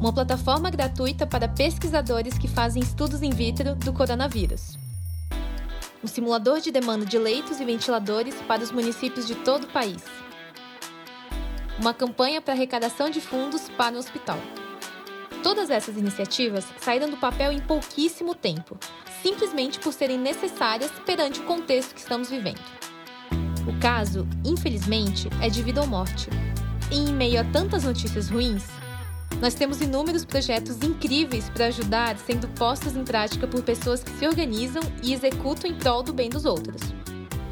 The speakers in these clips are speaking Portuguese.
uma plataforma gratuita para pesquisadores que fazem estudos in vitro do coronavírus. Um simulador de demanda de leitos e ventiladores para os municípios de todo o país. Uma campanha para arrecadação de fundos para o hospital. Todas essas iniciativas saíram do papel em pouquíssimo tempo, simplesmente por serem necessárias perante o contexto que estamos vivendo. O caso, infelizmente, é de vida ou morte. E em meio a tantas notícias ruins, nós temos inúmeros projetos incríveis para ajudar sendo postos em prática por pessoas que se organizam e executam em prol do bem dos outros.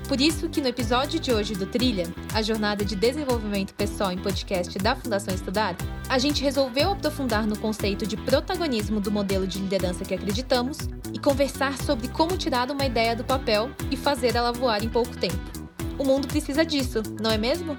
Por isso que no episódio de hoje do Trilha, a jornada de desenvolvimento pessoal em podcast da Fundação Estudar, a gente resolveu aprofundar no conceito de protagonismo do modelo de liderança que acreditamos e conversar sobre como tirar uma ideia do papel e fazer ela voar em pouco tempo. O mundo precisa disso, não é mesmo?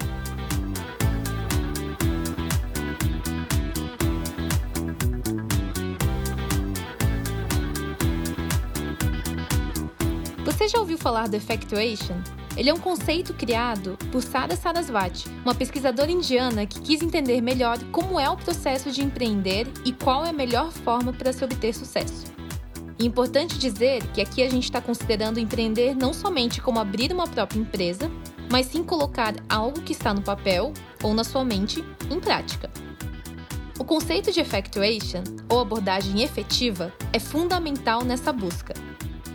Você já ouviu falar do Effectuation? Ele é um conceito criado por Sara Sarasvati, uma pesquisadora indiana que quis entender melhor como é o processo de empreender e qual é a melhor forma para se obter sucesso. É importante dizer que aqui a gente está considerando empreender não somente como abrir uma própria empresa, mas sim colocar algo que está no papel ou na sua mente em prática. O conceito de effectuation, ou abordagem efetiva, é fundamental nessa busca,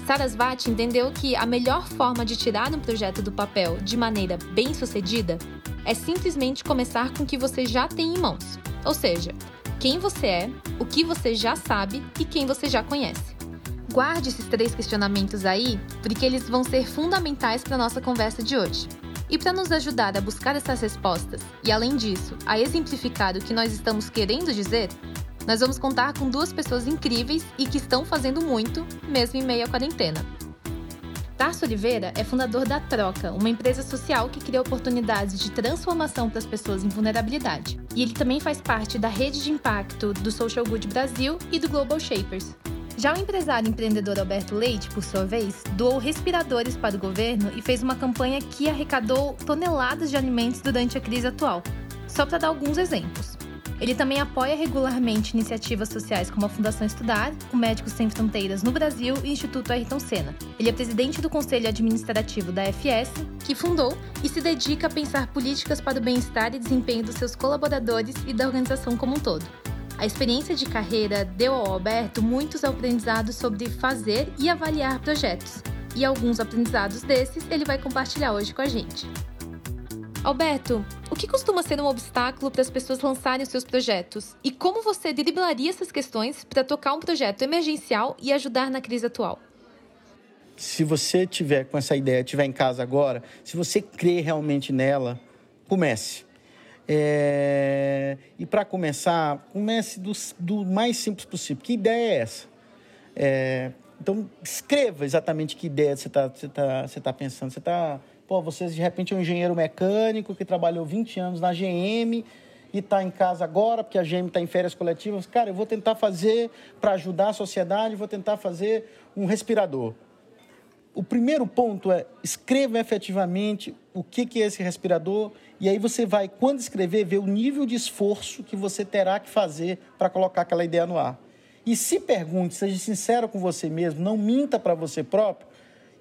Sarasvati entendeu que a melhor forma de tirar um projeto do papel de maneira bem sucedida é simplesmente começar com o que você já tem em mãos, ou seja, quem você é, o que você já sabe e quem você já conhece. Guarde esses três questionamentos aí, porque eles vão ser fundamentais para a nossa conversa de hoje. E para nos ajudar a buscar essas respostas, e além disso, a exemplificar o que nós estamos querendo dizer, nós vamos contar com duas pessoas incríveis e que estão fazendo muito, mesmo em meio à quarentena. Tarso Oliveira é fundador da Troca, uma empresa social que cria oportunidades de transformação para as pessoas em vulnerabilidade. E ele também faz parte da rede de impacto do Social Good Brasil e do Global Shapers. Já o empresário empreendedor Alberto Leite, por sua vez, doou respiradores para o governo e fez uma campanha que arrecadou toneladas de alimentos durante a crise atual. Só para dar alguns exemplos. Ele também apoia regularmente iniciativas sociais como a Fundação Estudar, o Médicos Sem Fronteiras no Brasil e o Instituto Ayrton Senna. Ele é presidente do Conselho Administrativo da FS, que fundou e se dedica a pensar políticas para o bem-estar e desempenho dos seus colaboradores e da organização como um todo. A experiência de carreira deu ao Alberto muitos aprendizados sobre fazer e avaliar projetos, e alguns aprendizados desses ele vai compartilhar hoje com a gente. Alberto, o que costuma ser um obstáculo para as pessoas lançarem os seus projetos? E como você driblaria essas questões para tocar um projeto emergencial e ajudar na crise atual? Se você tiver com essa ideia, tiver em casa agora, se você crê realmente nela, comece. É... E para começar, comece do, do, mais simples possível. Que ideia é essa? É... Então, escreva exatamente que ideia você está tá, você tá pensando. Você está Pô, você de repente é um engenheiro mecânico que trabalhou 20 anos na GM e está em casa agora, porque a GM está em férias coletivas. Cara, eu vou tentar fazer, para ajudar a sociedade, vou tentar fazer um respirador. O primeiro ponto é escreva efetivamente o que, que é esse respirador e aí você vai, quando escrever, ver o nível de esforço que você terá que fazer para colocar aquela ideia no ar. E se pergunte, seja sincero com você mesmo, não minta para você próprio,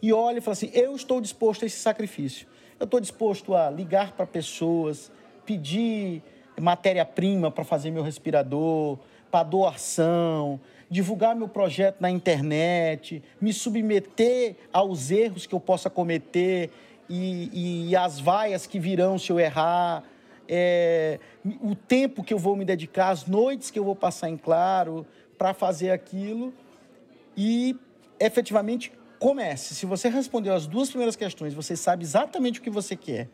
e olha e fala assim: eu estou disposto a esse sacrifício. Eu estou disposto a ligar para pessoas, pedir matéria-prima para fazer meu respirador, para doação, divulgar meu projeto na internet, me submeter aos erros que eu possa cometer e, e as vaias que virão se eu errar, é, o tempo que eu vou me dedicar, as noites que eu vou passar em claro para fazer aquilo e efetivamente comece. Se você respondeu as duas primeiras questões, você sabe exatamente o que você quer.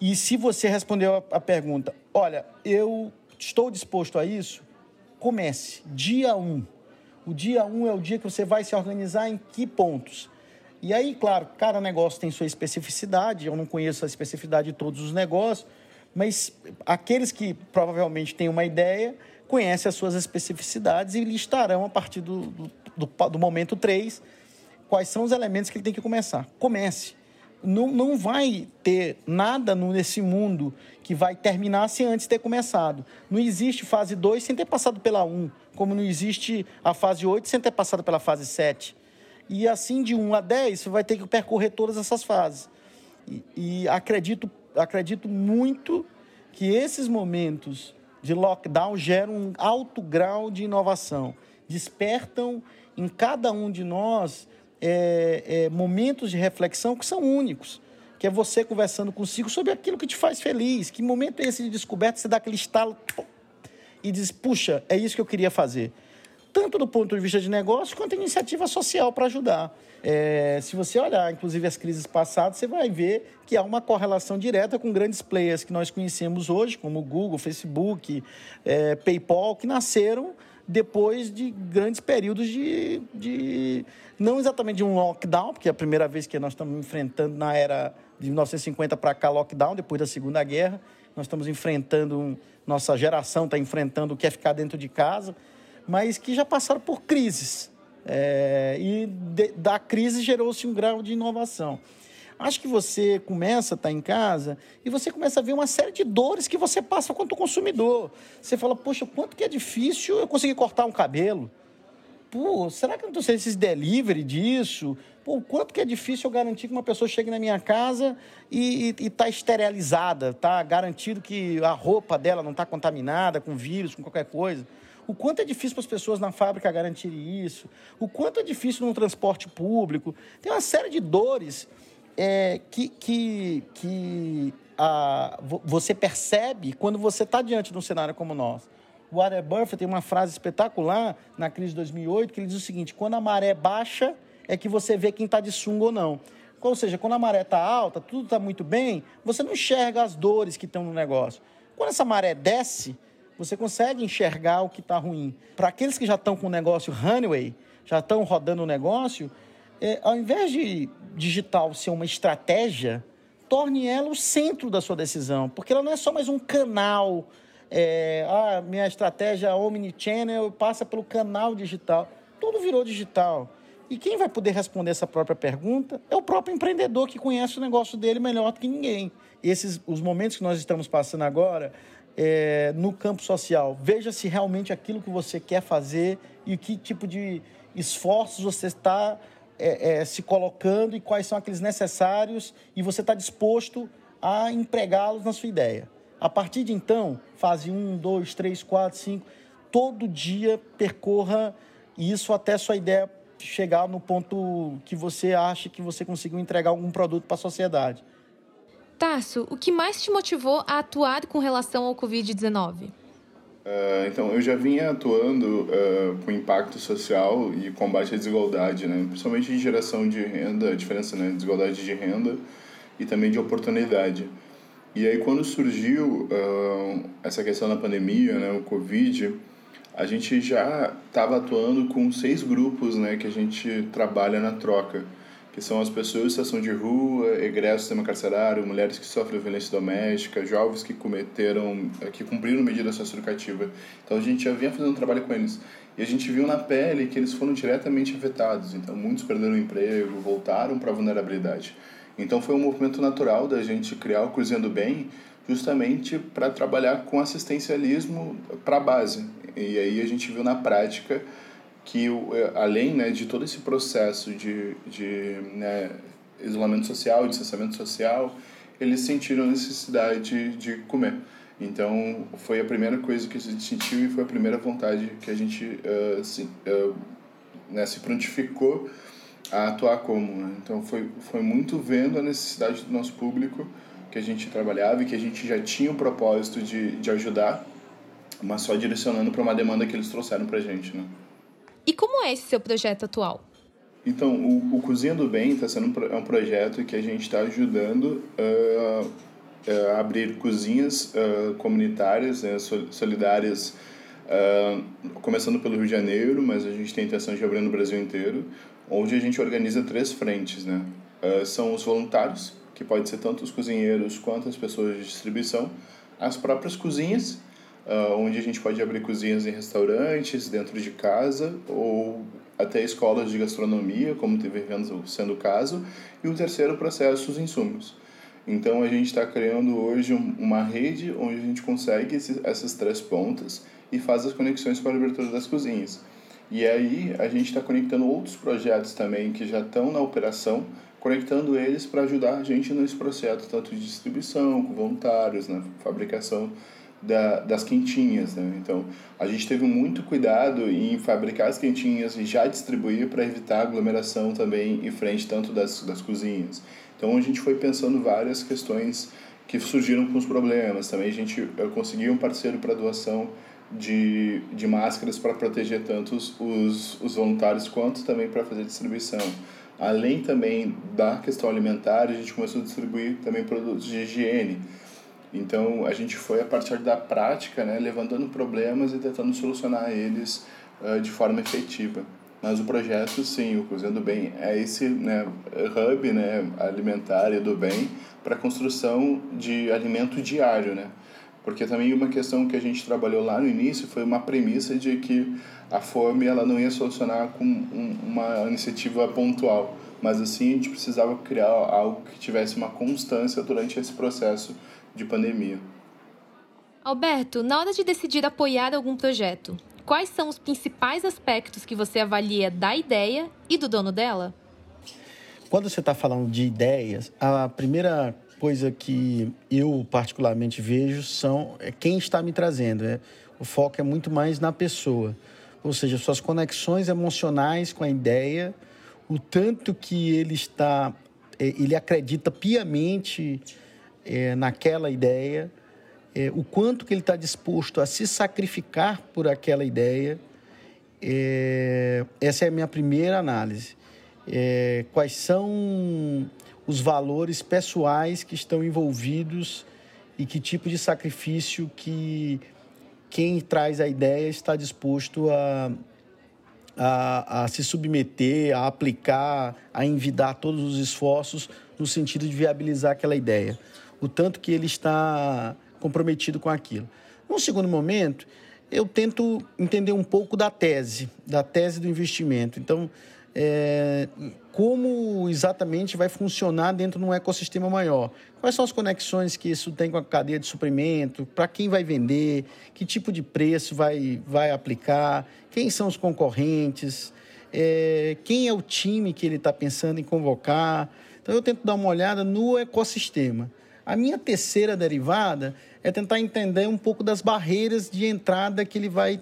E se você respondeu a, a pergunta, olha, eu estou disposto a isso, comece. Dia 1. Um. O dia 1 um é o dia que você vai se organizar em que pontos. E aí, claro, cada negócio tem sua especificidade. Eu não conheço a especificidade de todos os negócios, mas aqueles que provavelmente têm uma ideia conhecem as suas especificidades e listarão a partir do, do, do, do momento 3 quais são os elementos que ele tem que começar. Comece. não, não vai ter nada nesse mundo que vai terminar sem antes ter começado. Não existe fase 2 sem ter passado pela 1, um, como não existe a fase 8 sem ter passado pela fase 7. E assim, de 1 a 10, você vai ter que percorrer todas essas fases. E, e acredito, acredito muito que esses momentos de lockdown geram um alto grau de inovação, despertam em cada um de nós é, é, momentos de reflexão que são únicos. Que é você conversando consigo sobre aquilo que te faz feliz. Que momento é esse de descoberta? Você dá aquele estalo e diz: puxa, é isso que eu queria fazer. Tanto do ponto de vista de negócio quanto iniciativa social para ajudar. É, se você olhar, inclusive, as crises passadas, você vai ver que há uma correlação direta com grandes players que nós conhecemos hoje, como Google, Facebook, é, PayPal, que nasceram depois de grandes períodos de, de, não exatamente de um lockdown, porque é a primeira vez que nós estamos enfrentando na era de 1950 para cá lockdown, depois da Segunda Guerra, nós estamos enfrentando, nossa geração está enfrentando o que é ficar dentro de casa, mas que já passaram por crises. É, e de, da crise gerou-se um grau de inovação. Acho que você começa a estar em casa e você começa a ver uma série de dores que você passa quanto consumidor. Você fala, poxa, quanto que é difícil eu conseguir cortar um cabelo? Pô, será que eu não estou esses delivery disso? Pô, quanto que é difícil eu garantir que uma pessoa chegue na minha casa e está esterilizada, está garantido que a roupa dela não está contaminada com vírus, com qualquer coisa. O quanto é difícil para as pessoas na fábrica garantirem isso. O quanto é difícil no transporte público. Tem uma série de dores é, que, que, que a, você percebe quando você está diante de um cenário como o nosso. O Warren Buffett tem uma frase espetacular na crise de 2008 que ele diz o seguinte: quando a maré baixa é que você vê quem está de sunga ou não. Ou seja, quando a maré está alta, tudo está muito bem, você não enxerga as dores que estão no negócio. Quando essa maré desce, você consegue enxergar o que está ruim. Para aqueles que já estão com o negócio Honeyway, já estão rodando o negócio, é, ao invés de digital ser uma estratégia, torne ela o centro da sua decisão, porque ela não é só mais um canal. É, ah, minha estratégia omnichannel passa pelo canal digital. Tudo virou digital. E quem vai poder responder essa própria pergunta é o próprio empreendedor que conhece o negócio dele melhor do que ninguém. Esses, os momentos que nós estamos passando agora é, no campo social, veja se realmente aquilo que você quer fazer e que tipo de esforços você está é, é, se colocando e quais são aqueles necessários e você está disposto a empregá-los na sua ideia. A partir de então, fase 1, 2, 3, 4, 5, todo dia percorra isso até sua ideia chegar no ponto que você acha que você conseguiu entregar algum produto para a sociedade. Tarso, o que mais te motivou a atuar com relação ao Covid-19? Uh, então, eu já vinha atuando uh, com impacto social e combate à desigualdade, né? principalmente de geração de renda, diferença, né? desigualdade de renda e também de oportunidade. E aí, quando surgiu uh, essa questão da pandemia, né? o Covid, a gente já estava atuando com seis grupos né? que a gente trabalha na troca que são as pessoas em situação de rua, egressos do sistema carcerário, mulheres que sofrem violência doméstica, jovens que cometeram, que cumpriram medida socioeducativa. Então a gente já vinha fazendo um trabalho com eles. E a gente viu na pele que eles foram diretamente afetados. Então muitos perderam o emprego, voltaram para a vulnerabilidade. Então foi um movimento natural da gente criar o Cruzando Bem, justamente para trabalhar com assistencialismo para a base. E aí a gente viu na prática que é, além né, de todo esse processo de, de né, isolamento social, distanciamento social, eles sentiram a necessidade de, de comer. Então, foi a primeira coisa que a gente sentiu e foi a primeira vontade que a gente uh, se, uh, né, se prontificou a atuar como. Né? Então, foi, foi muito vendo a necessidade do nosso público que a gente trabalhava e que a gente já tinha o propósito de, de ajudar, mas só direcionando para uma demanda que eles trouxeram para a gente. Né? E como é esse seu projeto atual? Então, o, o Cozinha do Bem está sendo um, é um projeto que a gente está ajudando uh, a abrir cozinhas uh, comunitárias, né, solidárias, uh, começando pelo Rio de Janeiro, mas a gente tem a intenção de abrir no Brasil inteiro, onde a gente organiza três frentes. Né? são os voluntários, que pode ser tanto os cozinheiros quanto as pessoas de distribuição, as próprias cozinhas uh, onde a gente pode abrir cozinhas em restaurantes, dentro de casa ou até escolas de gastronomia, como teve sendo o caso, e o terceiro processo, os insumos. Então a gente está criando hoje uma rede onde a gente consegue esses, essas três pontas e faz as conexões para a abertura das cozinhas. E aí a gente está conectando outros projetos também que já estão na operação, conectando eles para ajudar a gente nesse processo, tanto de distribuição, com voluntários, na fabricação da, das quentinhas. Né? Então, a gente teve muito cuidado em fabricar as quentinhas e já distribuir para evitar aglomeração também em frente tanto das, das cozinhas. Então, a gente foi pensando várias questões que surgiram com os problemas. Também a gente conseguiu um parceiro para doação de, de máscaras para proteger tanto os, os, os voluntários quanto também para fazer distribuição. Além também da questão alimentar, a gente começou a distribuir também produtos de higiene. Então a gente foi a partir da prática, né, levantando problemas e tentando solucionar eles uh, de forma efetiva. Mas o projeto, sim, o Cozinha do Bem é esse né, hub né, alimentar e do bem para construção de alimento diário, né? Porque também uma questão que a gente trabalhou lá no início foi uma premissa de que a fome ela não ia solucionar com um, uma iniciativa pontual, mas assim a gente precisava criar algo que tivesse uma constância durante esse processo de pandemia. Alberto, na hora de decidir apoiar algum projeto, quais são os principais aspectos que você avalia da ideia e do dono dela? Quando você está falando de ideias, a primeira coisa que eu particularmente vejo são é quem está me trazendo. É, o foco é muito mais na pessoa, ou seja, suas conexões emocionais com a ideia, o tanto que ele está, é, ele acredita piamente é, naquela ideia, é, o quanto que ele está disposto a se sacrificar por aquela ideia. É, essa é a minha primeira análise. É, quais são os valores pessoais que estão envolvidos e que tipo de sacrifício que quem traz a ideia está disposto a, a, a, se submeter, a aplicar, a envidar todos os esforços no sentido de viabilizar aquela ideia. O tanto que ele está comprometido com aquilo. Num segundo momento, eu tento entender um pouco da tese, da tese do investimento. Então, é, como exatamente vai funcionar dentro de um ecossistema maior. Quais são as conexões que isso tem com a cadeia de suprimento, para quem vai vender, que tipo de preço vai, vai aplicar, quem são os concorrentes, é, quem é o time que ele está pensando em convocar. Então, eu tento dar uma olhada no ecossistema. A minha terceira derivada é tentar entender um pouco das barreiras de entrada que ele vai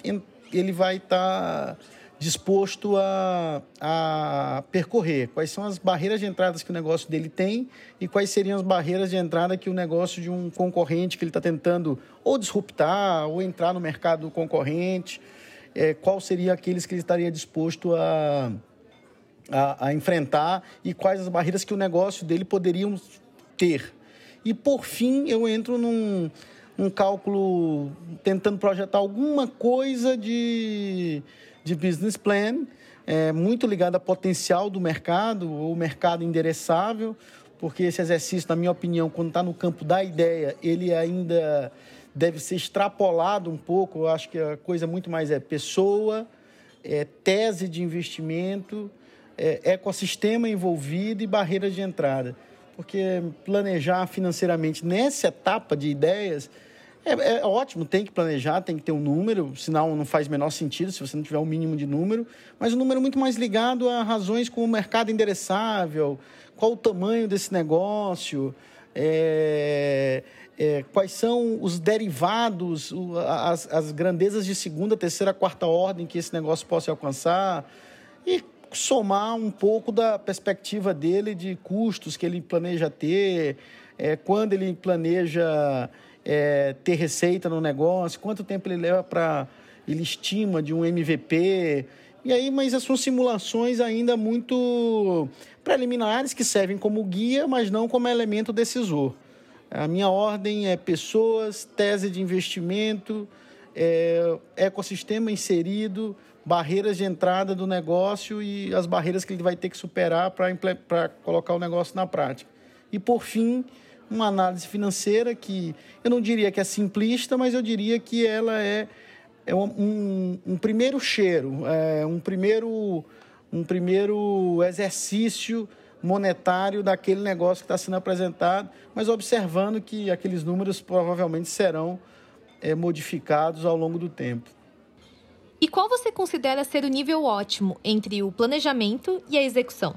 ele vai estar tá disposto a, a percorrer, quais são as barreiras de entrada que o negócio dele tem e quais seriam as barreiras de entrada que o negócio de um concorrente que ele está tentando ou disruptar ou entrar no mercado concorrente, é, qual seria aqueles que ele estaria disposto a, a, a enfrentar e quais as barreiras que o negócio dele poderiam ter. E por fim, eu entro num, num cálculo tentando projetar alguma coisa de de business plan, é, muito ligado ao potencial do mercado, o mercado endereçável, porque esse exercício, na minha opinião, quando está no campo da ideia, ele ainda deve ser extrapolado um pouco. Eu acho que a coisa muito mais é pessoa, é tese de investimento, é ecossistema envolvido e barreiras de entrada. Porque planejar financeiramente nessa etapa de ideias é, é, ótimo, tem que planejar, tem que ter um número, senão não faz menor sentido se você não tiver um mínimo de número, mas um número muito mais ligado a razões como o mercado endereçável, qual o tamanho desse negócio, é, é, quais são os derivados, as, as grandezas de segunda, terceira, quarta ordem que esse negócio possa alcançar e somar um pouco da perspectiva dele de custos que ele planeja ter, é, quando ele planeja é, ter receita no negócio, quanto tempo ele leva para. Ele estima de um MVP. E aí, mas são simulações ainda muito preliminares que servem como guia, mas não como elemento decisor. A minha ordem é pessoas, tese de investimento, é, ecossistema inserido, barreiras de entrada do negócio e as barreiras que ele vai ter que superar para colocar o negócio na prática. E, por fim, uma análise financeira que eu não diria que é simplista, mas eu diria que ela é é um, um, primeiro cheiro, é um primeiro, um primeiro exercício monetário daquele negócio que está sendo apresentado, mas observando que aqueles números provavelmente serão é, modificados ao longo do tempo. E qual você considera ser o nível ótimo entre o planejamento e a execução?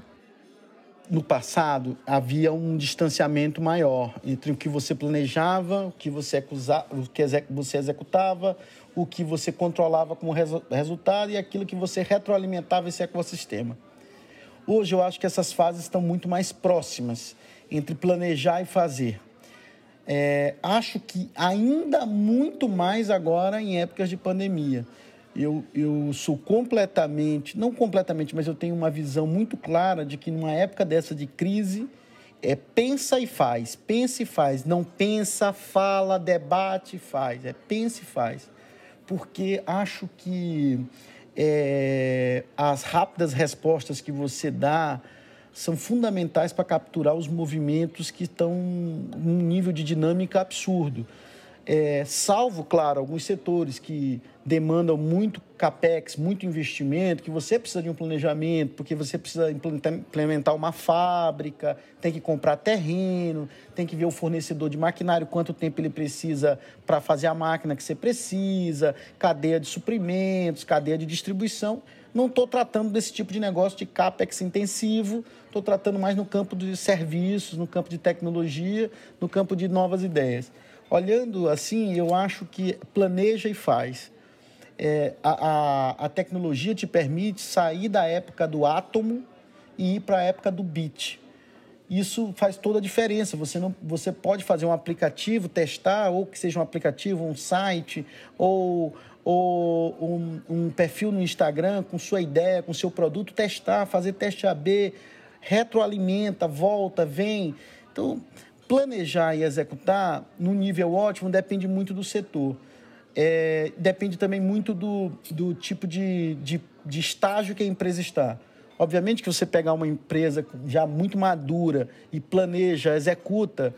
No passado, havia um distanciamento maior entre o que você planejava, o que você, acusava, o que você executava, o que você controlava como resu resultado e aquilo que você retroalimentava esse ecossistema. Hoje, eu acho que essas fases estão muito mais próximas entre planejar e fazer. É, acho que ainda muito mais agora em épocas de pandemia eu, eu sou completamente, não completamente, mas eu tenho uma visão muito clara de que numa época dessa de crise, é pensa e faz, pensa e faz, não pensa, fala, debate e faz, é pensa e faz. Porque acho que é, as rápidas respostas que você dá são fundamentais para capturar os movimentos que estão num nível de dinâmica absurdo é, salvo, claro, alguns setores que demandam muito capex, muito investimento, que você precisa de um planejamento, porque você precisa implementar uma fábrica, tem que comprar terreno, tem que ver o fornecedor de maquinário, quanto tempo ele precisa para fazer a máquina que você precisa, cadeia de suprimentos, cadeia de distribuição. Não estou tratando desse tipo de negócio de capex intensivo, estou tratando mais no campo de serviços, no campo de tecnologia, no campo de novas ideias olhando assim, eu acho que planeja e faz. É, a, a, a tecnologia te permite sair da época do átomo e ir para a época do bit. Isso faz toda a diferença. Você, não, você pode fazer um aplicativo, testar, ou que seja um aplicativo, um site, ou, ou um, um perfil no Instagram com sua ideia, com seu produto, testar, fazer teste AB, retroalimenta, volta, vem. Então, planejar e executar no nível ótimo depende muito do setor. É, depende também muito do, do tipo de, de, de estágio que a empresa está. Obviamente que você pegar uma empresa já muito madura e planeja, executa,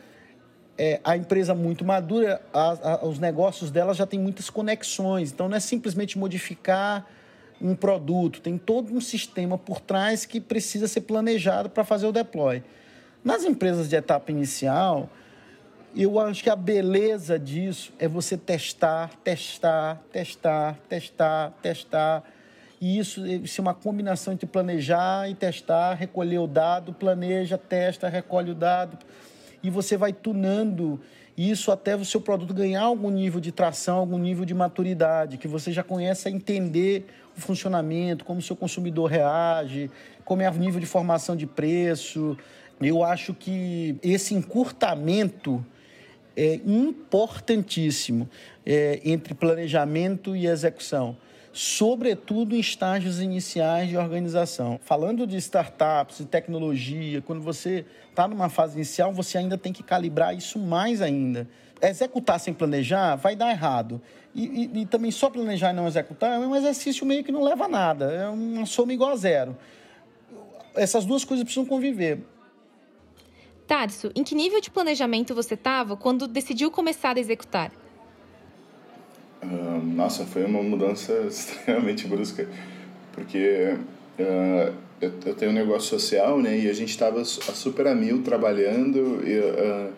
é, a empresa muito madura, a, a, os negócios dela já tem muitas conexões. Então, não é simplesmente modificar um produto, tem todo um sistema por trás que precisa ser planejado para fazer o deploy. Nas empresas de etapa inicial, eu acho que a beleza disso é você testar, testar, testar, testar, testar. E isso, isso é uma combinação entre planejar e testar, recolher o dado, planeja, testa, recolhe o dado. E você vai tunando isso até o seu produto ganhar algum nível de tração, algum nível de maturidade, que você já conhece a entender o funcionamento, como o seu consumidor reage, como é o nível de formação de preço, eu acho que esse encurtamento é importantíssimo é, entre planejamento e execução, sobretudo em estágios iniciais de organização. Falando de startups, de tecnologia, quando você está numa fase inicial, você ainda tem que calibrar isso mais ainda. Executar sem planejar vai dar errado. E, e, e também só planejar e não executar é um exercício meio que não leva a nada, é uma soma igual a zero. Essas duas coisas precisam conviver. Tarso, em que nível de planejamento você estava quando decidiu começar a executar? Uh, nossa, foi uma mudança extremamente brusca, porque uh, eu, eu, tenho um negócio social, né, e a gente estava super a mil trabalhando, e, uh,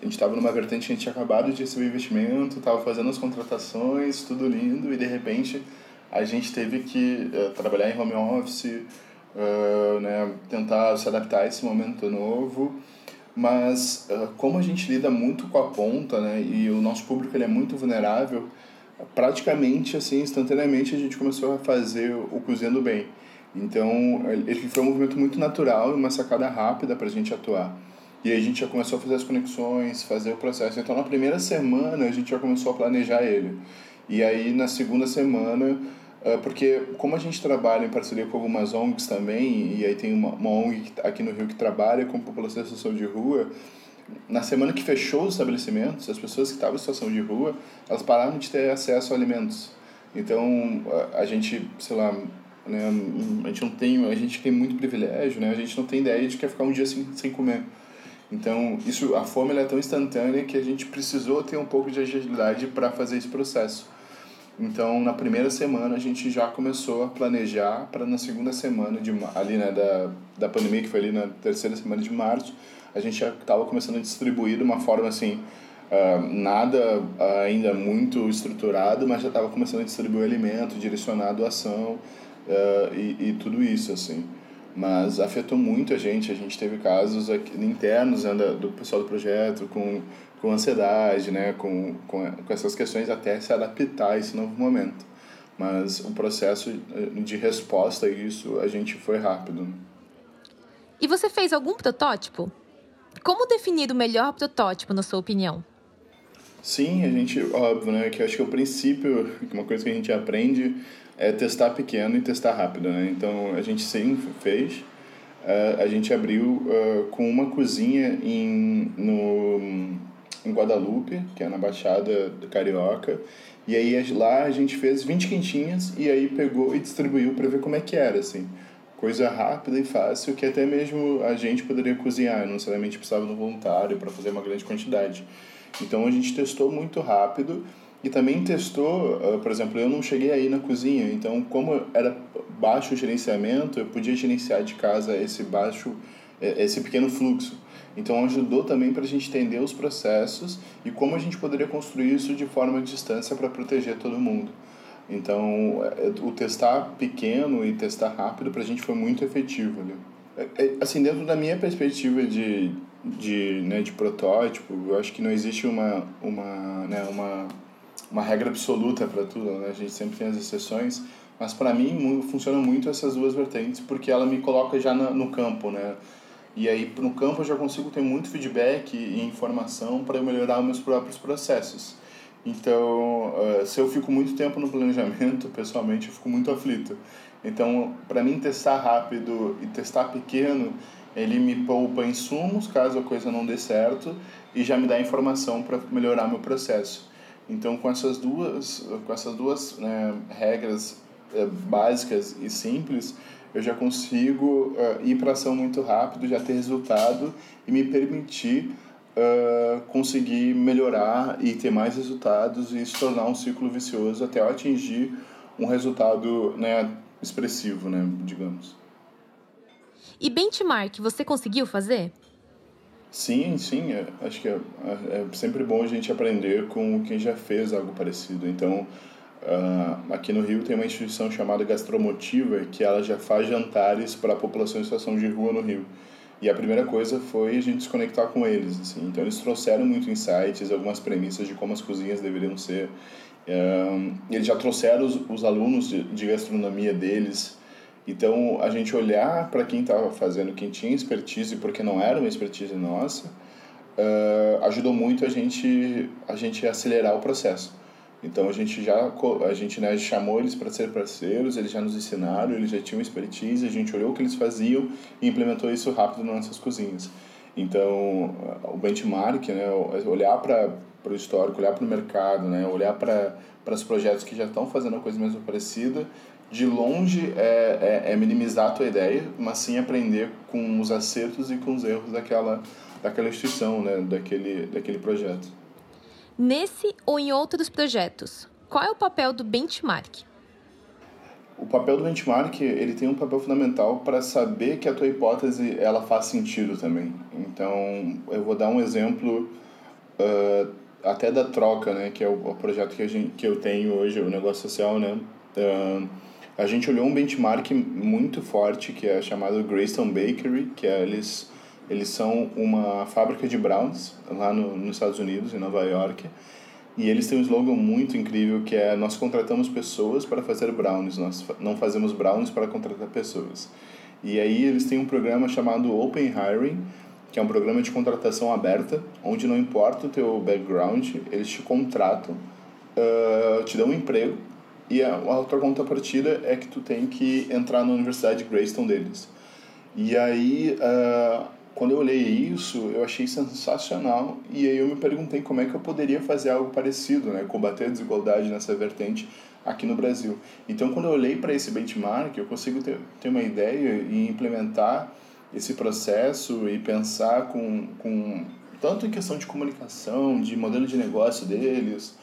a gente estava numa vertente que a gente tinha acabado de receber investimento, estava fazendo as contratações, tudo lindo, e de repente a gente teve que trabalhar em home office, uh, né, tentar se adaptar a esse momento novo. Mas uh, como a gente lida muito com a ponta, né, e o nosso público ele é muito vulnerável, praticamente assim instantaneamente a gente começou a fazer o cozinhando bem. Então ele foi um movimento muito natural e uma sacada rápida para a gente atuar. E aí a gente já começou a fazer as conexões, fazer o processo. Então na primeira semana a gente já começou a planejar ele. E aí na segunda semana porque como a gente trabalha em parceria com algumas ONGs também, e aí tem uma, uma ONG aqui no Rio que trabalha com população em situação de rua, na semana que fechou os estabelecimentos, as pessoas que estavam em situação de rua, elas pararam de ter acesso a alimentos. Então, a, a gente, sei lá, né, a gente não tem, a gente tem muito privilégio, né? A gente não tem ideia de que ficar um dia sem, sem comer. Então, isso, a fome é tão instantânea que a gente precisou ter um pouco de agilidade para fazer esse processo. Então, na primeira semana, a gente já começou a planejar para na segunda semana, de ali né, da, da pandemia, que foi ali na terceira semana de março, a gente já estava começando a distribuir de uma forma assim, uh, nada ainda muito estruturado, mas já estava começando a distribuir alimento, direcionado a ação uh, e, e tudo isso, assim. Mas afetou muito a gente, a gente teve casos aqui, internos né, do pessoal do projeto com com ansiedade, né, com, com, com essas questões até se adaptar a esse novo momento. Mas o processo eh, de resposta a isso, a gente foi rápido. E você fez algum protótipo? Como definir o melhor protótipo, na sua opinião? Sim, a gente, óbvio, né, que acho que o princípio, uma coisa que a gente aprende é testar pequeno e testar rápido, né? Então, a gente sim fez. Uh, a gente abriu uh, com uma cozinha em, no, em Guadalupe, que é na Baixada do Carioca. E aí lá a gente fez 20 quentinhas e aí pegou e distribuiu para ver como é que era, assim. Coisa rápida e fácil que até mesmo a gente poderia cozinhar, não necessariamente precisava de um voluntário para fazer uma grande quantidade. Então a gente testou muito rápido e também testou, uh, por exemplo, eu não cheguei aí na cozinha, então como era baixo gerenciamento, eu podia gerenciar de casa esse baixo, eh, esse pequeno fluxo. Então ajudou também para a gente entender os processos e como a gente poderia construir isso de forma de distância para proteger todo mundo. Então é, o testar pequeno e testar rápido para a gente foi muito efetivo. Né? Assim, dentro da minha perspectiva de, de, né, de protótipo, eu acho que não existe uma, uma, né, uma, uma regra absoluta para tudo, né? a gente sempre tem as exceções, mas para mim funcionam muito essas duas vertentes porque ela me coloca já no, no campo, né? E aí, no campo, eu já consigo ter muito feedback e informação para melhorar meus próprios processos. Então, uh, se eu fico muito tempo no planejamento, pessoalmente, eu fico muito aflito. Então, para mim, testar rápido e testar pequeno, ele me poupa insumos caso a coisa não dê certo e já me dá informação para melhorar meu processo. Então, com essas duas, com essas duas né, regras é, básicas e simples, eu já consigo uh, ir para ação muito rápido, já ter resultado e me permitir uh, conseguir melhorar e ter mais resultados e se tornar um ciclo vicioso até eu atingir um resultado né, expressivo, né, digamos. E benchmark, você conseguiu fazer? Sim, sim. É, acho que é, é sempre bom a gente aprender com quem já fez algo parecido. Então, Uh, aqui no Rio tem uma instituição chamada Gastromotiva que ela já faz jantares para a população em situação de rua no Rio. E a primeira coisa foi a gente se conectar com eles. Assim. Então eles trouxeram muito insights, algumas premissas de como as cozinhas deveriam ser. Uh, eles já trouxeram os, os alunos de, de gastronomia deles. Então a gente olhar para quem estava fazendo, quem tinha expertise, porque não era uma expertise nossa, uh, ajudou muito a gente, a gente acelerar o processo. Então a gente já a gente né, chamou eles para ser parceiros, eles já nos ensinaram, eles já tinham expertise, a gente olhou o que eles faziam e implementou isso rápido nas nossas cozinhas. Então o benchmark, né, olhar para o histórico, olhar para o mercado, né, olhar para os projetos que já estão fazendo a coisa mesmo parecida, de longe é, é, é minimizar a tua ideia, mas sim aprender com os acertos e com os erros daquela, daquela instituição, né, daquele, daquele projeto. Nesse ou em outros projetos, qual é o papel do benchmark? O papel do benchmark ele tem um papel fundamental para saber que a tua hipótese ela faz sentido também. Então eu vou dar um exemplo uh, até da troca, né, que é o, o, projeto que a gente que eu tenho hoje, o negócio social, né. Uh, a gente olhou um benchmark muito forte que é chamado Greystone Bakery, que é eles eles são uma fábrica de brownies lá no, nos Estados Unidos, em Nova York. E eles têm um slogan muito incrível que é nós contratamos pessoas para fazer brownies, nós não fazemos brownies para contratar pessoas. E aí eles têm um programa chamado Open Hiring, que é um programa de contratação aberta, onde não importa o teu background, eles te contratam, uh, te dão um emprego e a outra contrapartida é que tu tem que entrar na Universidade Greystone deles. E aí uh, quando eu olhei isso, eu achei sensacional e aí eu me perguntei como é que eu poderia fazer algo parecido, né, combater a desigualdade nessa vertente aqui no Brasil. Então, quando eu olhei para esse benchmark, eu consigo ter, ter uma ideia e implementar esse processo e pensar com, com tanto em questão de comunicação, de modelo de negócio deles,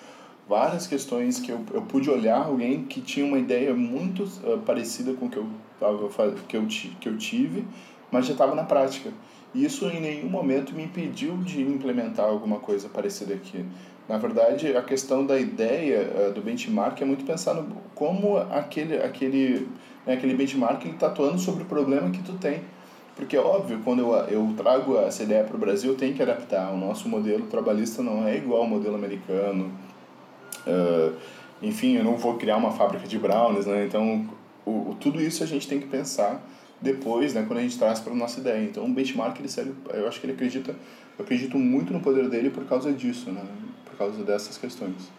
várias questões que eu, eu pude olhar alguém que tinha uma ideia muito uh, parecida com o que eu, tava, que eu, que eu tive, mas já estava na prática. Isso em nenhum momento me impediu de implementar alguma coisa parecida aqui. Na verdade, a questão da ideia uh, do benchmark é muito pensar no como aquele, aquele, né, aquele benchmark está atuando sobre o problema que tu tem. Porque, óbvio, quando eu, eu trago essa ideia para o Brasil, tenho que adaptar. O nosso modelo trabalhista não é igual ao modelo americano. Uh, enfim, eu não vou criar uma fábrica de brownies, né? Então, o, o, tudo isso a gente tem que pensar depois, né, quando a gente traz para nossa ideia. Então, o benchmark, ele serve, eu acho que ele acredita, eu acredito muito no poder dele por causa disso, né? Por causa dessas questões.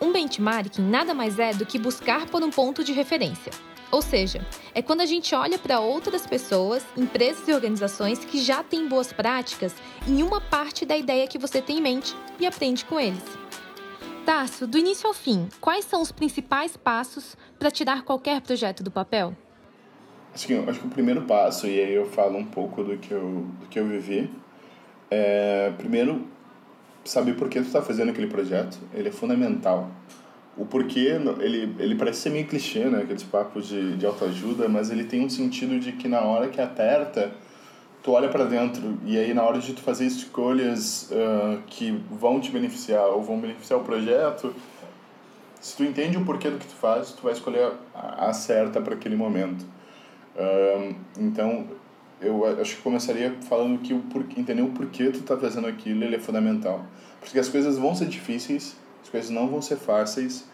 Um benchmarking nada mais é do que buscar por um ponto de referência. Ou seja, é quando a gente olha para outras pessoas, empresas e organizações que já têm boas práticas em uma parte da ideia que você tem em mente e aprende com eles. Tarso, do início ao fim, quais são os principais passos para tirar qualquer projeto do papel? Que, acho que o primeiro passo, e aí eu falo um pouco do que eu, do que eu vivi, é, primeiro, saber por que tu está fazendo aquele projeto, ele é fundamental o porquê, ele, ele parece ser meio clichê, né? Aqueles papos de, de autoajuda, mas ele tem um sentido de que na hora que aperta, tu olha para dentro e aí na hora de tu fazer escolhas uh, que vão te beneficiar ou vão beneficiar o projeto, se tu entende o porquê do que tu faz, tu vai escolher a, a certa para aquele momento. Então, eu acho que começaria falando que o entender o porquê tu tá fazendo aquilo, ele é fundamental. Porque as coisas vão ser difíceis, as coisas não vão ser fáceis.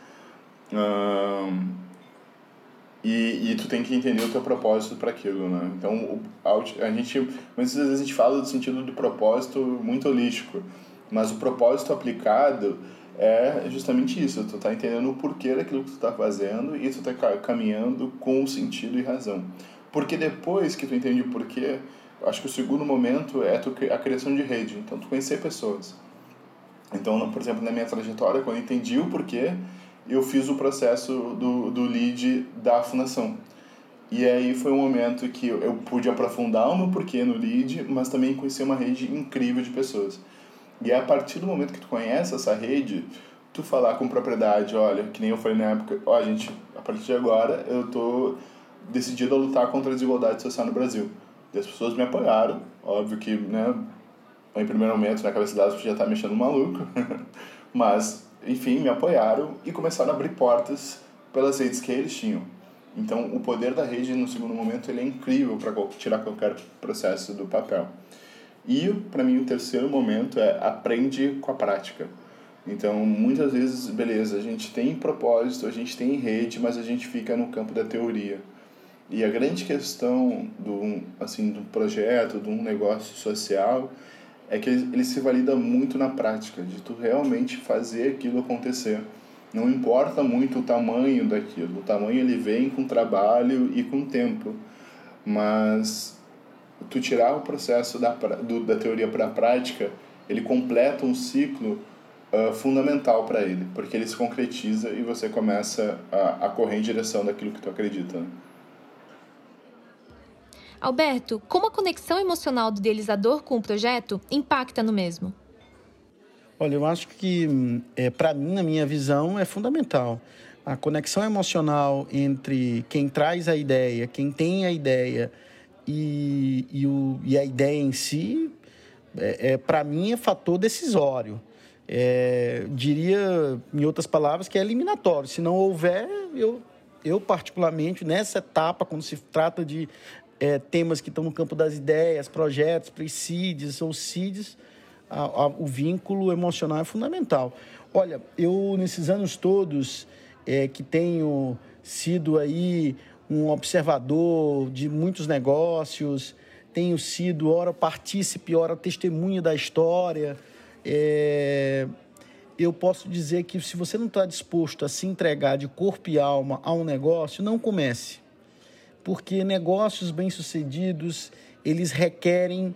E, e tu tem que entender o teu propósito para aquilo, né? Então, a, gente, muitas vezes a gente fala do sentido do propósito muito holístico, mas o propósito aplicado é justamente isso, tu tá entendendo o porquê daquilo que tu tá fazendo e tu tá caminhando com sentido e razão. Porque depois que tu entende o porquê, acho que o segundo momento é a criação de rede, então tu conhecer pessoas. Então, por exemplo, na minha trajetória, quando eu entendi o porquê, eu fiz o processo do, do lead da fundação. E aí foi um momento que eu pude aprofundar o meu porquê no lead, mas também conhecer uma rede incrível de pessoas. E é a partir do momento que tu conhece essa rede, tu falar com propriedade, olha, que nem eu falei na época, ó, oh, gente, a partir de agora eu tô decidido a lutar contra a desigualdade social no Brasil. E as pessoas me apoiaram, óbvio que, né, em primeiro momento, na cabeça delas, já tá mexendo maluco. Mas, enfim, me apoiaram e começaram a abrir portas pelas redes que eles tinham. Então, o poder da rede, no segundo momento, ele é incrível para tirar qualquer processo do papel. E, para mim, o terceiro momento é aprende com a prática. Então, muitas vezes, beleza, a gente tem propósito, a gente tem rede, mas a gente fica no campo da teoria. E a grande questão do, assim, do projeto, de um negócio social, é que ele se valida muito na prática, de tu realmente fazer aquilo acontecer. Não importa muito o tamanho daquilo, o tamanho ele vem com trabalho e com tempo, mas tu tirar o processo da, do, da teoria para a prática, ele completa um ciclo uh, fundamental para ele, porque ele se concretiza e você começa a, a correr em direção daquilo que tu acredita. Né? Alberto, como a conexão emocional do idealizador com o projeto impacta no mesmo? Olha, eu acho que, é, para mim, na minha visão, é fundamental. A conexão emocional entre quem traz a ideia, quem tem a ideia e, e, o, e a ideia em si, é, é para mim, é fator decisório. É, diria, em outras palavras, que é eliminatório. Se não houver, eu, eu particularmente, nessa etapa, quando se trata de é, temas que estão no campo das ideias, projetos, pre-seeds ou seeds, a, a, o vínculo emocional é fundamental. Olha, eu nesses anos todos é, que tenho sido aí um observador de muitos negócios, tenho sido ora partícipe, ora testemunha da história, é, eu posso dizer que se você não está disposto a se entregar de corpo e alma a um negócio, não comece porque negócios bem-sucedidos, eles requerem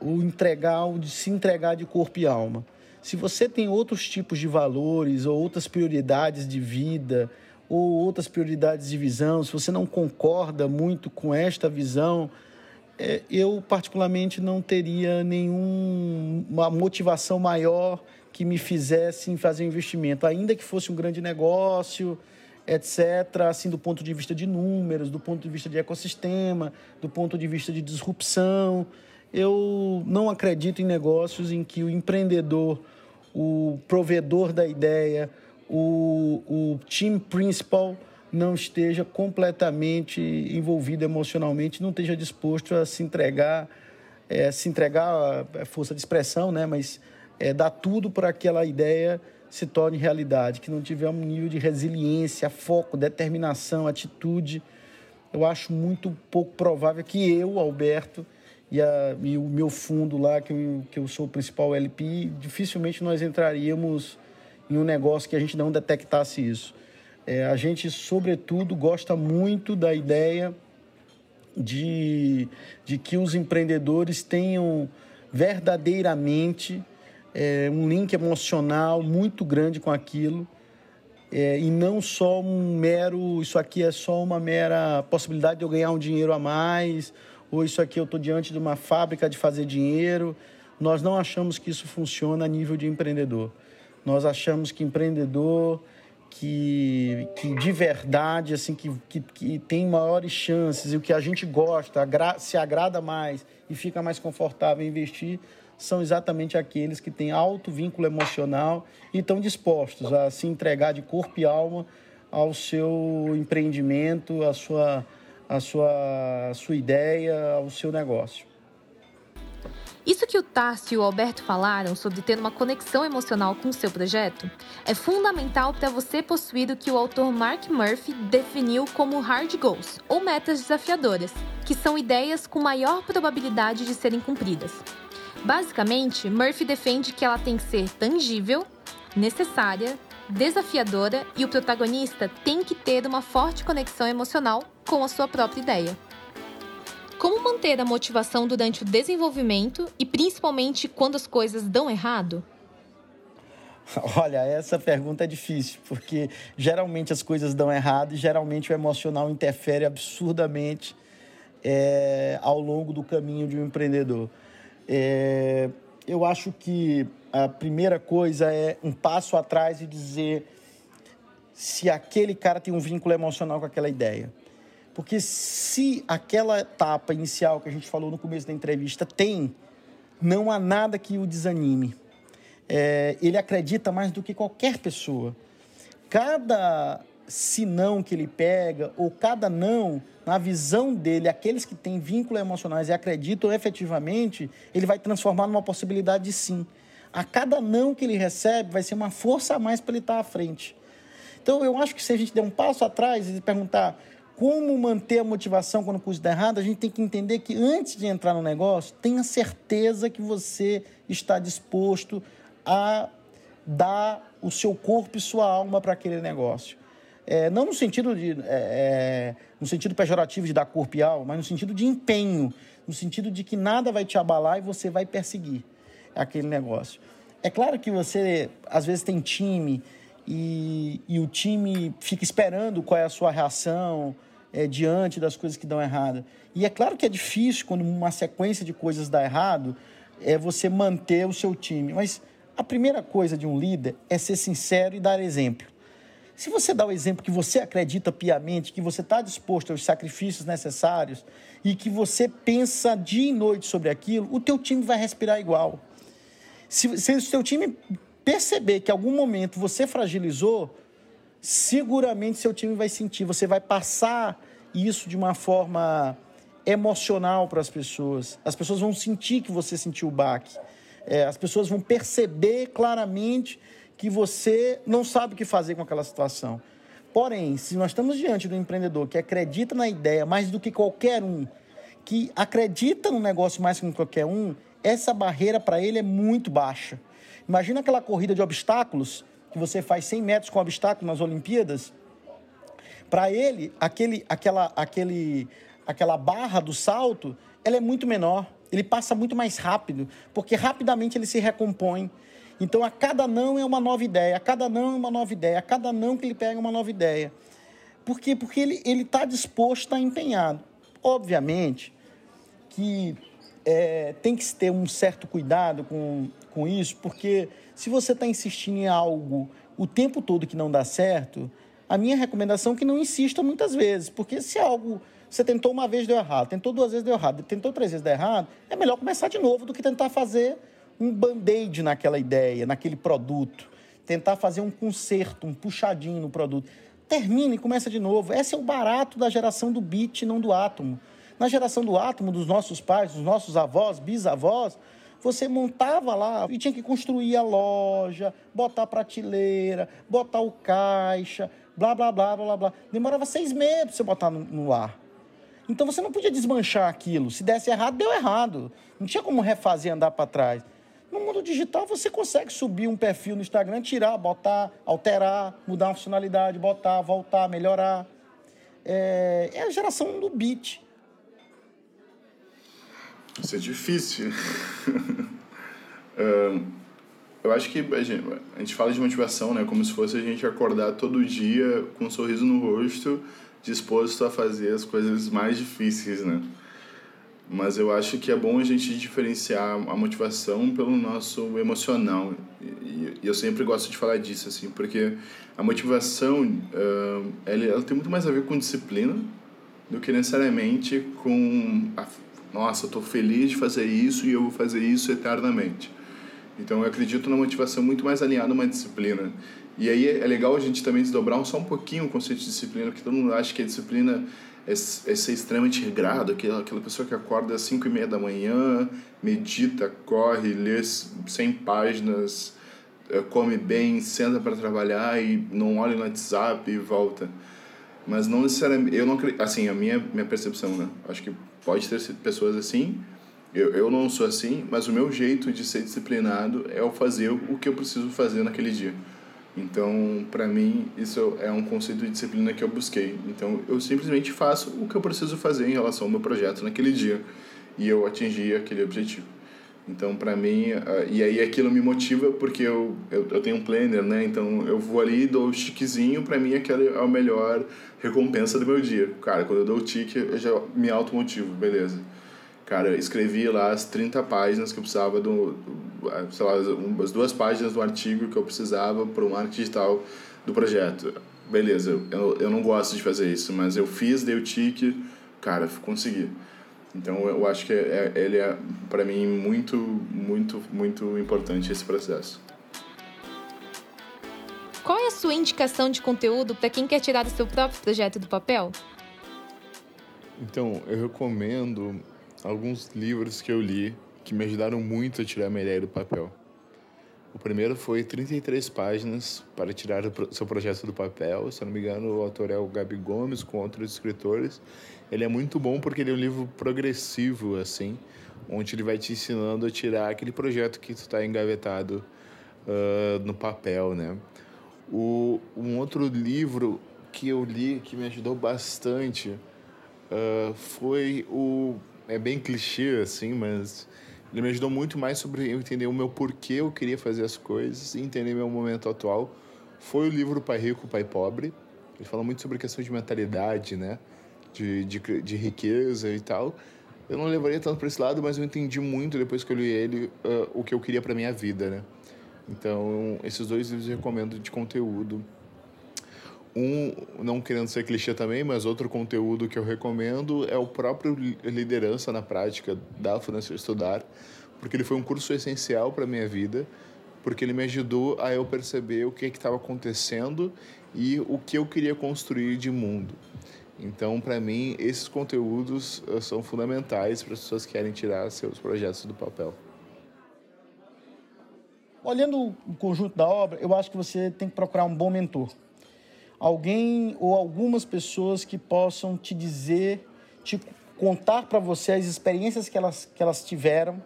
o entregar, o de se entregar de corpo e alma. Se você tem outros tipos de valores ou outras prioridades de vida ou outras prioridades de visão, se você não concorda muito com esta visão, é, eu particularmente não teria nenhuma motivação maior que me fizessem fazer um investimento, ainda que fosse um grande negócio, etc., assim, do ponto de vista de números, do ponto de vista de ecossistema, do ponto de vista de disrupção. Eu não acredito em negócios em que o empreendedor, o provedor da ideia, o, o team principal não esteja completamente envolvido emocionalmente, não esteja disposto a se entregar, é, se entregar a força de expressão, né? mas é, dar tudo para aquela ideia se torne realidade, que não tiver um nível de resiliência, foco, determinação, atitude. Eu acho muito pouco provável que eu, Alberto, e, a, e o meu fundo lá, que eu, que eu sou o principal LP, dificilmente nós entraríamos em um negócio que a gente não detectasse isso. É, a gente, sobretudo, gosta muito da ideia de, de que os empreendedores tenham verdadeiramente é, um link emocional muito grande com aquilo. É, e não só um mero, isso aqui é só uma mera possibilidade de eu ganhar um dinheiro a mais, ou isso aqui eu estou diante de uma fábrica de fazer dinheiro. Nós não achamos que isso funciona a nível de empreendedor. Nós achamos que empreendedor que, que de verdade, assim, que, que, que tem maiores chances e o que a gente gosta, agra se agrada mais e fica mais confortável em investir, são exatamente aqueles que têm alto vínculo emocional e estão dispostos a se entregar de corpo e alma ao seu empreendimento, à sua, à sua, à sua ideia, ao seu negócio. Isso que o Tarso e o Alberto falaram sobre ter uma conexão emocional com o seu projeto é fundamental para você possuir o que o autor Mark Murphy definiu como hard goals, ou metas desafiadoras, que são ideias com maior probabilidade de serem cumpridas. Basicamente, Murphy defende que ela tem que ser tangível, necessária, desafiadora e o protagonista tem que ter uma forte conexão emocional com a sua própria ideia. Como manter a motivação durante o desenvolvimento e principalmente quando as coisas dão errado? Olha, essa pergunta é difícil, porque geralmente as coisas dão errado e geralmente o emocional interfere absurdamente é, ao longo do caminho de um empreendedor. É, eu acho que a primeira coisa é um passo atrás e dizer se aquele cara tem um vínculo emocional com aquela ideia. Porque se aquela etapa inicial que a gente falou no começo da entrevista tem, não há nada que o desanime. É, ele acredita mais do que qualquer pessoa. Cada se não que ele pega, ou cada não, na visão dele, aqueles que têm vínculos emocionais e acreditam efetivamente, ele vai transformar numa possibilidade de sim. A cada não que ele recebe, vai ser uma força a mais para ele estar à frente. Então, eu acho que se a gente der um passo atrás e perguntar como manter a motivação quando o curso está errado, a gente tem que entender que antes de entrar no negócio, tenha certeza que você está disposto a dar o seu corpo e sua alma para aquele negócio. É, não no sentido de é, é, no sentido pejorativo de dar corpo e alma, mas no sentido de empenho, no sentido de que nada vai te abalar e você vai perseguir aquele negócio. É claro que você às vezes tem time e, e o time fica esperando qual é a sua reação é, diante das coisas que dão errado. E é claro que é difícil quando uma sequência de coisas dá errado, é você manter o seu time. Mas a primeira coisa de um líder é ser sincero e dar exemplo. Se você dá o exemplo que você acredita piamente, que você está disposto aos sacrifícios necessários e que você pensa dia e noite sobre aquilo, o teu time vai respirar igual. Se, se o seu time perceber que em algum momento você fragilizou, seguramente seu time vai sentir. Você vai passar isso de uma forma emocional para as pessoas. As pessoas vão sentir que você sentiu o baque. É, as pessoas vão perceber claramente que você não sabe o que fazer com aquela situação. Porém, se nós estamos diante do empreendedor que acredita na ideia mais do que qualquer um, que acredita no negócio mais que qualquer um, essa barreira para ele é muito baixa. Imagina aquela corrida de obstáculos que você faz 100 metros com obstáculo nas Olimpíadas. Para ele, aquele, aquela, aquele, aquela barra do salto, ela é muito menor. Ele passa muito mais rápido, porque rapidamente ele se recompõe. Então, a cada não é uma nova ideia, a cada não é uma nova ideia, a cada não que ele pega é uma nova ideia. Por quê? Porque ele está disposto, está empenhado. Obviamente que é, tem que ter um certo cuidado com, com isso, porque se você está insistindo em algo o tempo todo que não dá certo, a minha recomendação é que não insista muitas vezes, porque se algo você tentou uma vez deu errado, tentou duas vezes deu errado, tentou três vezes deu errado, é melhor começar de novo do que tentar fazer um band-aid naquela ideia, naquele produto, tentar fazer um conserto, um puxadinho no produto. Termina e começa de novo. Esse é o barato da geração do bit, não do átomo. Na geração do átomo, dos nossos pais, dos nossos avós, bisavós, você montava lá e tinha que construir a loja, botar a prateleira, botar o caixa, blá, blá, blá, blá, blá. Demorava seis meses para você botar no, no ar. Então você não podia desmanchar aquilo. Se desse errado, deu errado. Não tinha como refazer andar para trás. No mundo digital, você consegue subir um perfil no Instagram, tirar, botar, alterar, mudar uma funcionalidade, botar, voltar, melhorar. É, é a geração do bit. Isso é difícil. eu acho que a gente, a gente fala de motivação, né? Como se fosse a gente acordar todo dia com um sorriso no rosto, disposto a fazer as coisas mais difíceis, né? Mas eu acho que é bom a gente diferenciar a motivação pelo nosso emocional. E, eu sempre gosto de falar disso, assim, porque a motivação, ela, ela tem muito mais a ver com disciplina do que necessariamente com a, nossa, eu estou feliz de fazer isso e eu vou fazer isso eternamente. Então eu acredito na motivação muito mais alinhada a uma disciplina. E aí é legal a gente também desdobrar só um pouquinho o conceito de disciplina, porque todo mundo acha que a disciplina é, é ser extremamente regrado, aquela, aquela pessoa que acorda às 5 e meia da manhã, medita, corre, lê 100 páginas, eh, come bem, senta para trabalhar e não olha no WhatsApp e volta. Mas não necessariamente, eu não assim, a minha, minha percepção, né? Acho que pode ter pessoas assim, eu, eu não sou assim, mas o meu jeito de ser disciplinado é o fazer o que eu preciso fazer naquele dia. Então, para mim, isso é um conceito de disciplina que eu busquei. Então, eu simplesmente faço o que eu preciso fazer em relação ao meu projeto naquele dia e eu atingi aquele objetivo. Então, para mim, e aí aquilo me motiva porque eu, eu, eu tenho um planner, né? Então, eu vou ali, dou o chiquezinho, para mim aquela é a melhor recompensa do meu dia. Cara, quando eu dou o tique, eu já me automotivo, beleza. Cara, eu escrevi lá as 30 páginas que eu precisava do, do sei lá, as duas páginas do artigo que eu precisava para o marketing digital do projeto. Beleza, eu, eu não gosto de fazer isso, mas eu fiz, dei o tique, cara, consegui. Então eu acho que é, é, ele é para mim muito, muito, muito importante esse processo. Qual é a sua indicação de conteúdo para quem quer tirar o seu próprio projeto do papel? Então, eu recomendo alguns livros que eu li que me ajudaram muito a tirar minha ideia do papel. O primeiro foi 33 páginas para tirar o seu projeto do papel. Se eu não me engano, o autor é o Gabi Gomes, com outros escritores. Ele é muito bom porque ele é um livro progressivo, assim, onde ele vai te ensinando a tirar aquele projeto que está engavetado uh, no papel, né? O, um outro livro que eu li que me ajudou bastante uh, foi o... É bem clichê, assim, mas ele me ajudou muito mais sobre eu entender o meu porquê eu queria fazer as coisas e entender meu momento atual. Foi o livro Pai Rico, Pai Pobre. Ele fala muito sobre a questão de mentalidade, né? De, de, de riqueza e tal. Eu não levaria tanto para esse lado, mas eu entendi muito depois que eu li ele uh, o que eu queria para minha vida, né? Então, esses dois livros eu recomendo de conteúdo. Um, não querendo ser clichê também, mas outro conteúdo que eu recomendo é o próprio Liderança na Prática da Fundação Estudar, porque ele foi um curso essencial para a minha vida, porque ele me ajudou a eu perceber o que é estava acontecendo e o que eu queria construir de mundo. Então, para mim, esses conteúdos uh, são fundamentais para as pessoas que querem tirar seus projetos do papel. Olhando o conjunto da obra, eu acho que você tem que procurar um bom mentor. Alguém ou algumas pessoas que possam te dizer, te contar para você as experiências que elas, que elas tiveram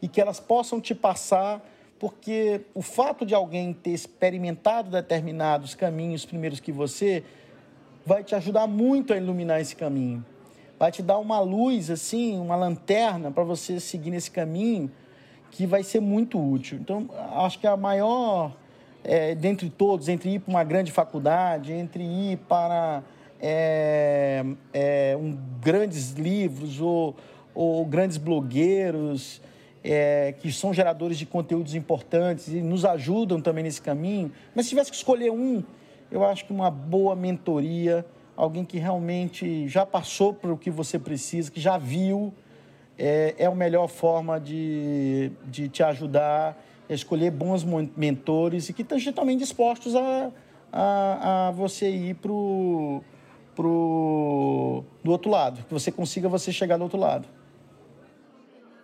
e que elas possam te passar, porque o fato de alguém ter experimentado determinados caminhos primeiros que você vai te ajudar muito a iluminar esse caminho. Vai te dar uma luz, assim, uma lanterna para você seguir nesse caminho que vai ser muito útil. Então, acho que a maior, é, dentre todos, entre ir para uma grande faculdade, entre ir para é, é, um, grandes livros ou, ou grandes blogueiros, é, que são geradores de conteúdos importantes e nos ajudam também nesse caminho. Mas se tivesse que escolher um, eu acho que uma boa mentoria, alguém que realmente já passou por o que você precisa, que já viu, é, é a melhor forma de, de te ajudar escolher bons mentores e que estejam também dispostos a, a, a você ir para o pro, do outro lado, que você consiga você chegar do outro lado.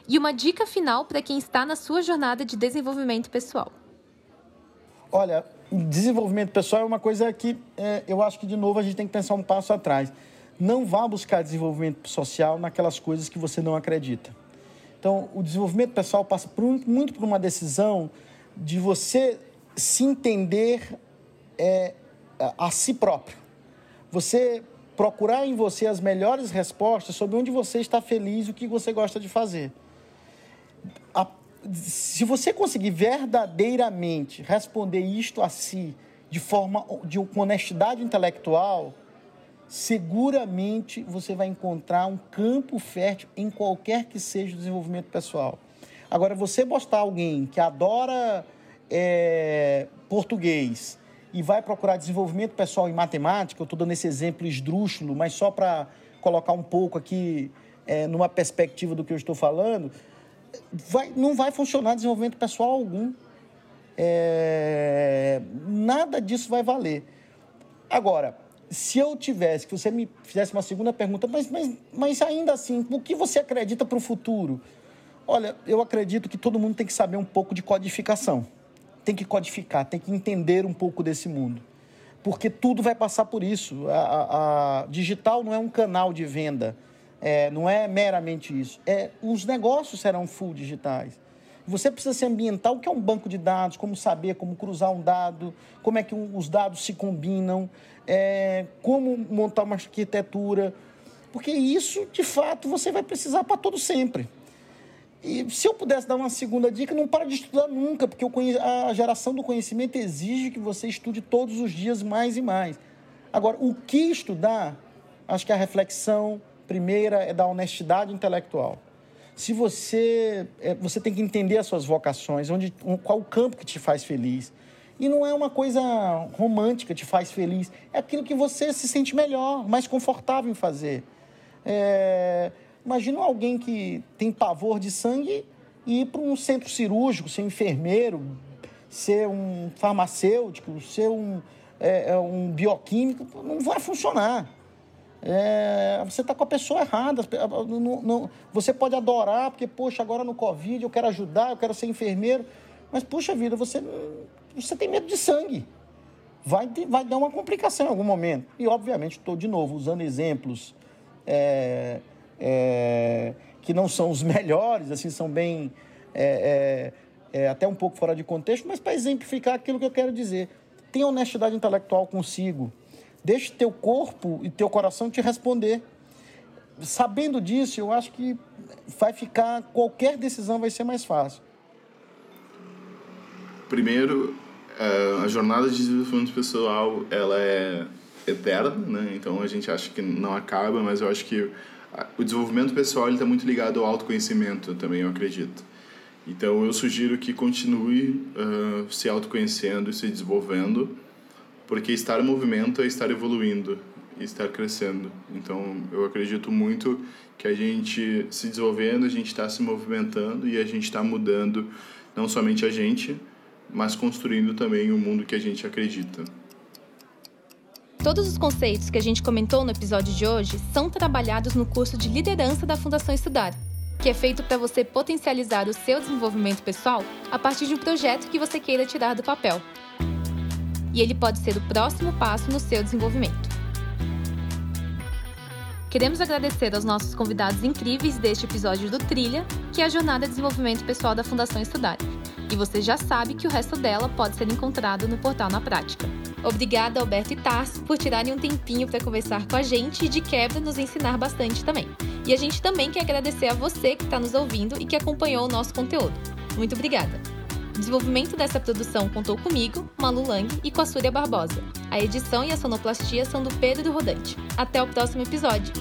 E uma dica final para quem está na sua jornada de desenvolvimento pessoal. Olha, desenvolvimento pessoal é uma coisa que é, eu acho que, de novo, a gente tem que pensar um passo atrás. Não vá buscar desenvolvimento social naquelas coisas que você não acredita. Então, o desenvolvimento pessoal passa por muito por uma decisão de você se entender é, a, si próprio. Você procurar em você as melhores respostas sobre onde você está feliz o que você gosta de fazer a, se você conseguir verdadeiramente responder isto a si de forma de com honestidade intelectual, seguramente você vai encontrar um campo fértil em qualquer que seja o desenvolvimento pessoal. Agora, você postar alguém que adora é, português e vai procurar desenvolvimento pessoal em matemática, eu estou dando esse exemplo esdrúxulo, mas só para colocar um pouco aqui é, numa perspectiva do que eu estou falando, vai, não vai funcionar desenvolvimento pessoal algum. É, nada disso vai valer. Agora, se eu tivesse, que você me fizesse uma segunda pergunta, mas, mas, mas ainda assim, o que você acredita para o futuro? Olha, eu acredito que todo mundo tem que saber um pouco de codificação. Tem que codificar, tem que entender um pouco desse mundo. Porque tudo vai passar por isso. A, a, a digital não é um canal de venda é, não é meramente isso. É, os negócios serão full digitais. Você precisa se ambientar o que é um banco de dados, como saber como cruzar um dado, como é que os dados se combinam, é, como montar uma arquitetura. Porque isso, de fato, você vai precisar para todo sempre. E se eu pudesse dar uma segunda dica, não para de estudar nunca, porque a geração do conhecimento exige que você estude todos os dias mais e mais. Agora, o que estudar? Acho que a reflexão, primeira é da honestidade intelectual. Se você é, você tem que entender as suas vocações, onde qual o campo que te faz feliz. E não é uma coisa romântica te faz feliz, é aquilo que você se sente melhor, mais confortável em fazer. É, imagina alguém que tem pavor de sangue e ir para um centro cirúrgico, ser enfermeiro, ser um farmacêutico, ser um, é, é um bioquímico, não vai funcionar. É, você está com a pessoa errada. Não, não, você pode adorar, porque, poxa, agora no Covid eu quero ajudar, eu quero ser enfermeiro. Mas, puxa vida, você, você tem medo de sangue. Vai, vai dar uma complicação em algum momento. E, obviamente, estou, de novo, usando exemplos é, é, que não são os melhores, assim, são bem. É, é, é, até um pouco fora de contexto, mas para exemplificar aquilo que eu quero dizer. Tenha honestidade intelectual consigo Deixe teu corpo e teu coração te responder. Sabendo disso, eu acho que vai ficar qualquer decisão vai ser mais fácil. Primeiro, é, a jornada de desenvolvimento pessoal ela é eterna, né? Então a gente acha que não acaba, mas eu acho que o desenvolvimento pessoal está muito ligado ao autoconhecimento também, eu acredito. Então eu sugiro que continue uh, se autoconhecendo e se desenvolvendo porque estar em movimento é estar evoluindo estar crescendo. Então, eu acredito muito que a gente se desenvolvendo, a gente está se movimentando e a gente está mudando não somente a gente, mas construindo também o mundo que a gente acredita. Todos os conceitos que a gente comentou no episódio de hoje são trabalhados no curso de liderança da Fundação Estudar, que é feito para você potencializar o seu desenvolvimento pessoal a partir de um projeto que você queira tirar do papel e ele pode ser o próximo passo no seu desenvolvimento. Queremos agradecer aos nossos convidados incríveis deste episódio do Trilha, que é a Jornada de Desenvolvimento Pessoal da Fundação Estudar. E você já sabe que o resto dela pode ser encontrado no portal Na Prática. Obrigada, Alberto e Tarso, por tirarem um tempinho para conversar com a gente e, de quebra, nos ensinar bastante também. E a gente também quer agradecer a você que está nos ouvindo e que acompanhou o nosso conteúdo. Muito obrigada! O desenvolvimento dessa produção contou comigo, Malu Lang e com a Súria Barbosa. A edição e a sonoplastia são do Pedro Rodante. Até o próximo episódio!